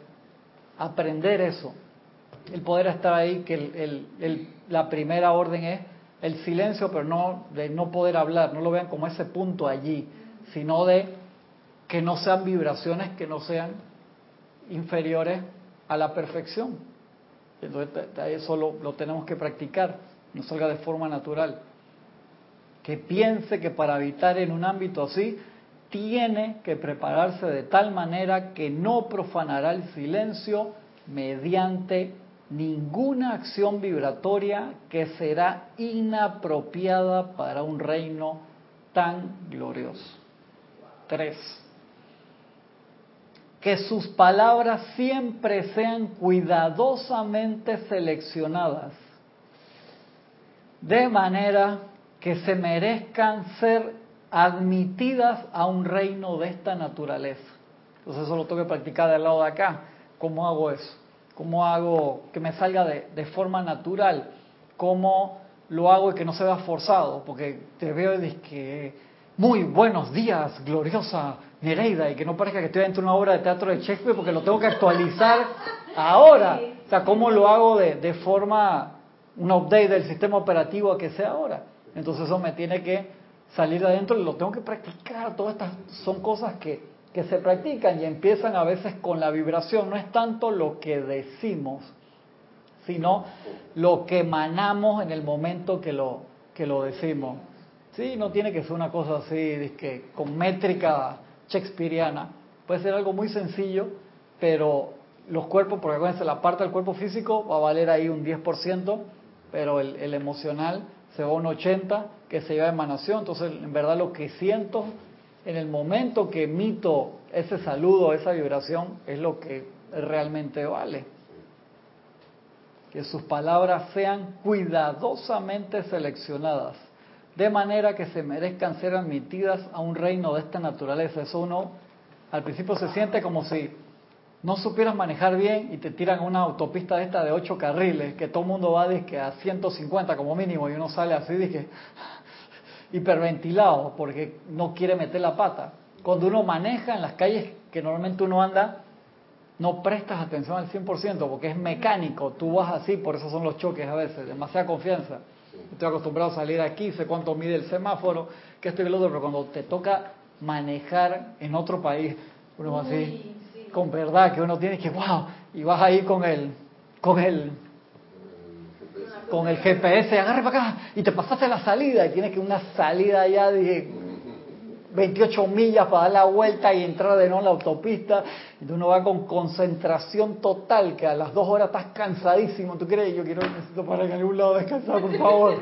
aprender eso, el poder estar ahí, que la primera orden es el silencio, pero no de no poder hablar, no lo vean como ese punto allí, sino de que no sean vibraciones que no sean inferiores a la perfección. Entonces, eso lo, lo tenemos que practicar, no salga de forma natural que piense que para habitar en un ámbito así tiene que prepararse de tal manera que no profanará el silencio mediante ninguna acción vibratoria que será inapropiada para un reino tan glorioso. Tres, que sus palabras siempre sean cuidadosamente seleccionadas, de manera que se merezcan ser admitidas a un reino de esta naturaleza. Entonces eso lo tengo que practicar del lado de acá. ¿Cómo hago eso? ¿Cómo hago que me salga de, de forma natural? ¿Cómo lo hago y que no se vea forzado? Porque te veo y que muy buenos días, gloriosa Nereida, y que no parezca que estoy dentro de una obra de teatro de Shakespeare porque lo tengo que actualizar ahora. O sea, ¿cómo lo hago de, de forma, un update del sistema operativo a que sea ahora? Entonces eso me tiene que salir de adentro y lo tengo que practicar. Todas estas son cosas que, que se practican y empiezan a veces con la vibración. No es tanto lo que decimos, sino lo que emanamos en el momento que lo, que lo decimos. Sí, no tiene que ser una cosa así, que con métrica shakespeariana. Puede ser algo muy sencillo, pero los cuerpos, porque acuérdense, la parte del cuerpo físico va a valer ahí un 10%, pero el, el emocional se va un 80% que se lleva emanación. Entonces, en verdad, lo que siento en el momento que emito ese saludo, esa vibración, es lo que realmente vale. Que sus palabras sean cuidadosamente seleccionadas de manera que se merezcan ser admitidas a un reino de esta naturaleza. Eso uno al principio se siente como si no supieras manejar bien y te tiran una autopista de esta de ocho carriles, que todo el mundo va a 150 como mínimo y uno sale así, dije, hiperventilado porque no quiere meter la pata. Cuando uno maneja en las calles que normalmente uno anda, no prestas atención al 100% porque es mecánico, tú vas así, por eso son los choques a veces, demasiada confianza. Estoy acostumbrado a salir aquí, sé cuánto mide el semáforo, que esto y lo otro, pero cuando te toca manejar en otro país, uno va así, con verdad, que uno tiene que, wow, y vas ahí con el, con el, con el GPS, agarre para acá, y te pasaste la salida, y tienes que una salida ya de 28 millas para dar la vuelta y entrar de nuevo en la autopista, y uno va con concentración total, que a las dos horas estás cansadísimo, ¿tú crees? Yo quiero, necesito parar en algún lado descansar, por favor.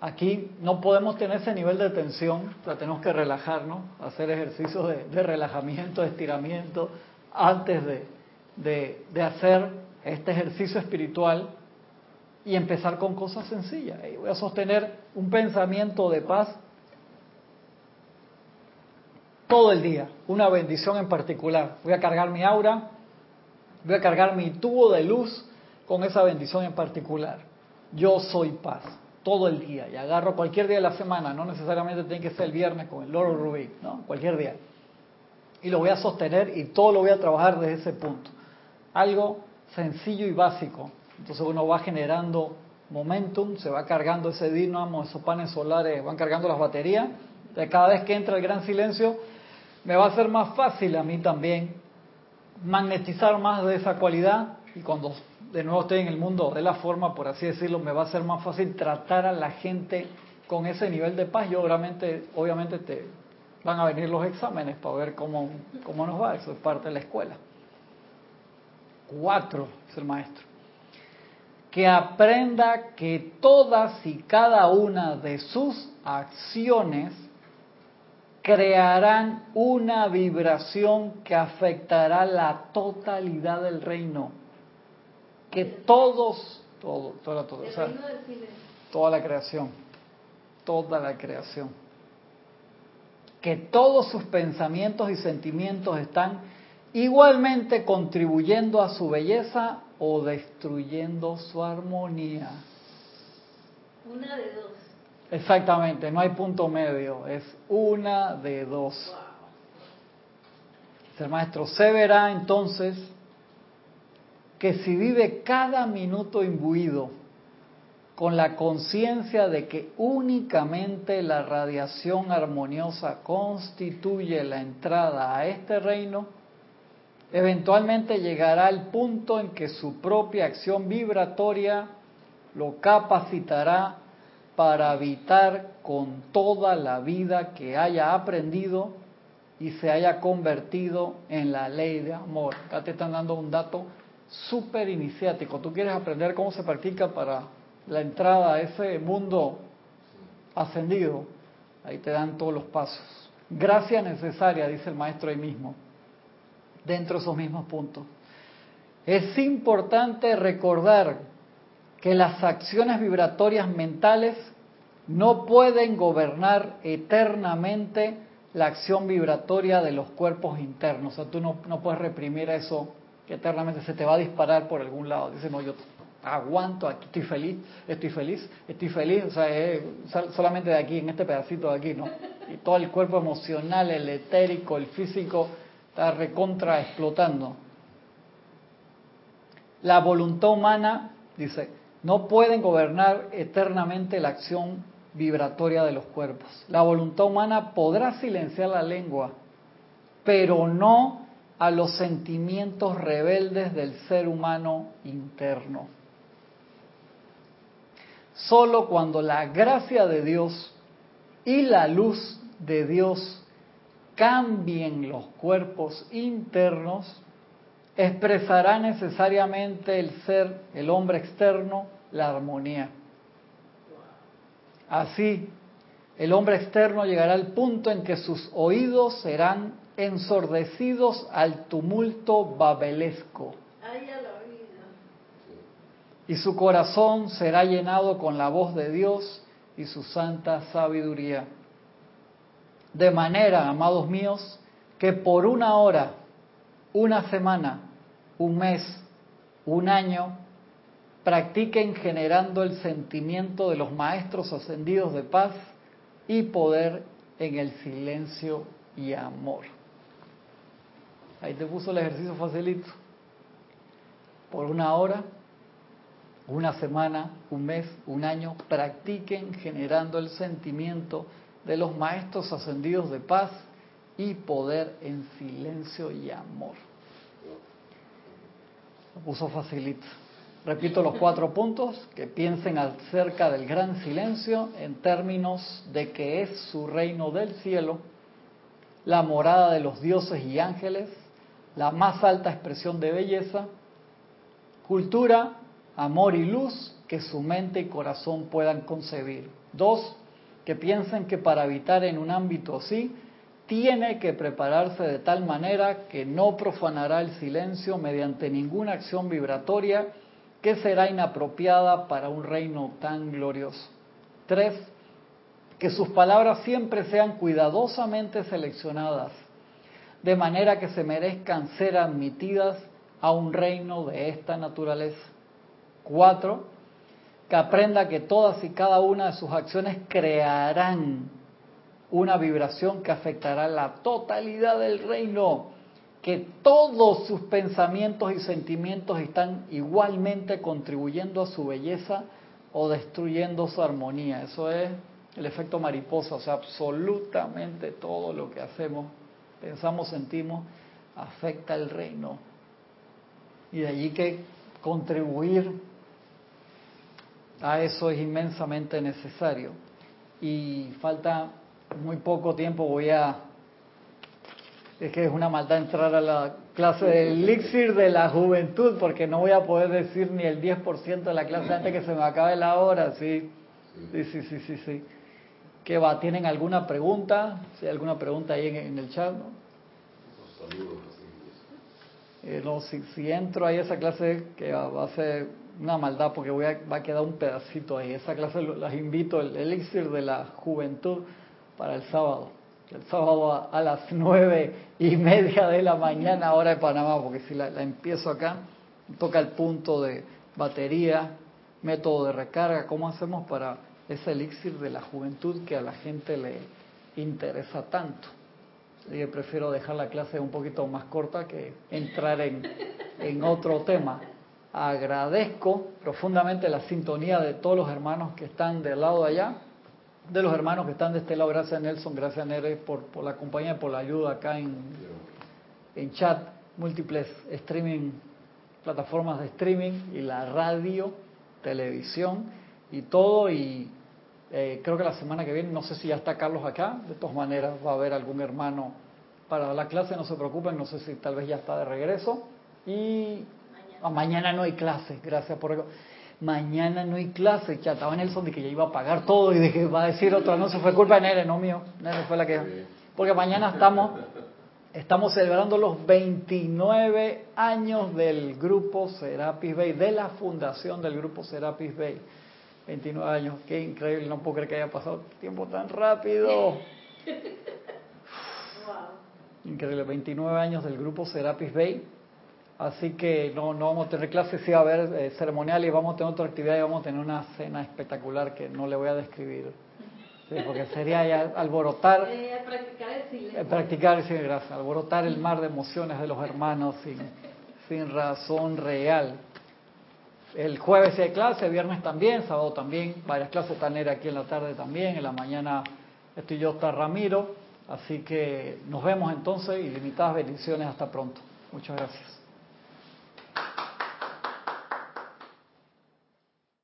Aquí no podemos tener ese nivel de tensión, o tenemos que relajarnos, hacer ejercicios de, relajamiento, de estiramiento, antes de, de, hacer este ejercicio espiritual y empezar con cosas sencillas. Voy a sostener un pensamiento de paz todo el día, una bendición en particular. Voy a cargar mi aura, voy a cargar mi tubo de luz con esa bendición en particular. Yo soy paz, todo el día, y agarro cualquier día de la semana, no necesariamente tiene que ser el viernes con el loro rubí, no, cualquier día. Y lo voy a sostener y todo lo voy a trabajar desde ese punto. Algo sencillo y básico. Entonces uno va generando momentum, se va cargando ese dinamo, esos paneles solares van cargando las baterías. De cada vez que entra el gran silencio, me va a ser más fácil a mí también magnetizar más de esa cualidad y cuando de nuevo estoy en el mundo de la forma, por así decirlo, me va a ser más fácil tratar a la gente con ese nivel de paz y obviamente, obviamente te van a venir los exámenes para ver cómo, cómo nos va, eso es parte de la escuela. Cuatro, es el maestro. Que aprenda que todas y cada una de sus acciones crearán una vibración que afectará la totalidad del reino. Que todos, todo, toda, todo, o sea, toda la creación, toda la creación, que todos sus pensamientos y sentimientos están igualmente contribuyendo a su belleza o destruyendo su armonía. Una de dos. Exactamente, no hay punto medio, es una de dos. El maestro se verá entonces que si vive cada minuto imbuido con la conciencia de que únicamente la radiación armoniosa constituye la entrada a este reino, eventualmente llegará al punto en que su propia acción vibratoria lo capacitará para habitar con toda la vida que haya aprendido y se haya convertido en la ley de amor. Acá te están dando un dato súper iniciático. Tú quieres aprender cómo se practica para la entrada a ese mundo ascendido. Ahí te dan todos los pasos. Gracia necesaria, dice el maestro ahí mismo, dentro de esos mismos puntos. Es importante recordar que las acciones vibratorias mentales no pueden gobernar eternamente la acción vibratoria de los cuerpos internos. O sea, tú no, no puedes reprimir eso que eternamente se te va a disparar por algún lado. Dice, no, yo aguanto, aquí estoy feliz, estoy feliz, estoy feliz, o sea, solamente de aquí, en este pedacito de aquí, ¿no? Y todo el cuerpo emocional, el etérico, el físico, está recontra explotando. La voluntad humana, dice, no pueden gobernar eternamente la acción vibratoria de los cuerpos. La voluntad humana podrá silenciar la lengua, pero no a los sentimientos rebeldes del ser humano interno. Solo cuando la gracia de Dios y la luz de Dios cambien los cuerpos internos, expresará necesariamente el ser, el hombre externo, la armonía. Así, el hombre externo llegará al punto en que sus oídos serán ensordecidos al tumulto babelesco. Y su corazón será llenado con la voz de Dios y su santa sabiduría. De manera, amados míos, que por una hora, una semana, un mes, un año, practiquen generando el sentimiento de los maestros ascendidos de paz y poder en el silencio y amor. Ahí te puso el ejercicio facilito. Por una hora, una semana, un mes, un año, practiquen generando el sentimiento de los maestros ascendidos de paz y poder en silencio y amor. Lo puso facilito. Repito los cuatro puntos, que piensen acerca del gran silencio en términos de que es su reino del cielo, la morada de los dioses y ángeles, la más alta expresión de belleza, cultura, amor y luz que su mente y corazón puedan concebir. Dos, que piensen que para habitar en un ámbito así, tiene que prepararse de tal manera que no profanará el silencio mediante ninguna acción vibratoria que será inapropiada para un reino tan glorioso. Tres, que sus palabras siempre sean cuidadosamente seleccionadas de manera que se merezcan ser admitidas a un reino de esta naturaleza. Cuatro, que aprenda que todas y cada una de sus acciones crearán una vibración que afectará la totalidad del reino, que todos sus pensamientos y sentimientos están igualmente contribuyendo a su belleza o destruyendo su armonía. Eso es el efecto mariposa, o sea, absolutamente todo lo que hacemos pensamos, sentimos, afecta el reino. Y de allí que contribuir a eso es inmensamente necesario. Y falta muy poco tiempo, voy a... Es que es una maldad entrar a la clase del elixir de la juventud, porque no voy a poder decir ni el 10% de la clase antes que se me acabe la hora, sí. Sí, sí, sí, sí, sí. ¿Qué va? ¿Tienen alguna pregunta? Si hay alguna pregunta ahí en, el chat, ¿no? Eh, no, si, si, entro ahí a esa clase que va a ser una maldad porque voy a, va a quedar un pedacito ahí. Esa clase las invito, el elixir de la juventud para el sábado. El sábado a, las nueve y media de la mañana hora de Panamá, porque si la, la empiezo acá, toca el punto de batería, método de recarga, ¿cómo hacemos para ese elixir de la juventud que a la gente le interesa tanto. Yo prefiero dejar la clase un poquito más corta que entrar en, en otro tema. Agradezco profundamente la sintonía de todos los hermanos que están del lado de allá, de los hermanos que están de este lado. Gracias Nelson, gracias Nere por, por la compañía, por la ayuda acá en, en chat, múltiples streaming, plataformas de streaming y la radio, televisión y todo. Y eh, creo que la semana que viene, no sé si ya está Carlos acá, de todas maneras va a haber algún hermano para la clase, no se preocupen, no sé si tal vez ya está de regreso. Y Ah, mañana no hay clase, gracias por... Mañana no hay clase, ya estaba Nelson de que ya iba a pagar todo y dije, va a decir otro anuncio, fue culpa de Nere, no mío, Nere fue la que... Porque mañana estamos, estamos celebrando los 29 años del grupo Serapis Bay, de la fundación del grupo Serapis Bay. 29 años, qué increíble, no puedo creer que haya pasado tiempo tan rápido. Increíble, 29 años del grupo Serapis Bay. Así que no, no vamos a tener clases, sí va a haber eh, ceremonial y vamos a tener otra actividad y vamos a tener una cena espectacular que no le voy a describir. porque sería ya alborotar. Eh, practicar el silencio. Eh, practicar, sí, gracias. Alborotar el mar de emociones de los hermanos sin, sin razón real. El jueves hay clase, viernes también, sábado también, varias clases, Tanera aquí en la tarde también, en la mañana estoy yo, está Ramiro, así que nos vemos entonces y limitadas bendiciones, hasta pronto. Muchas gracias.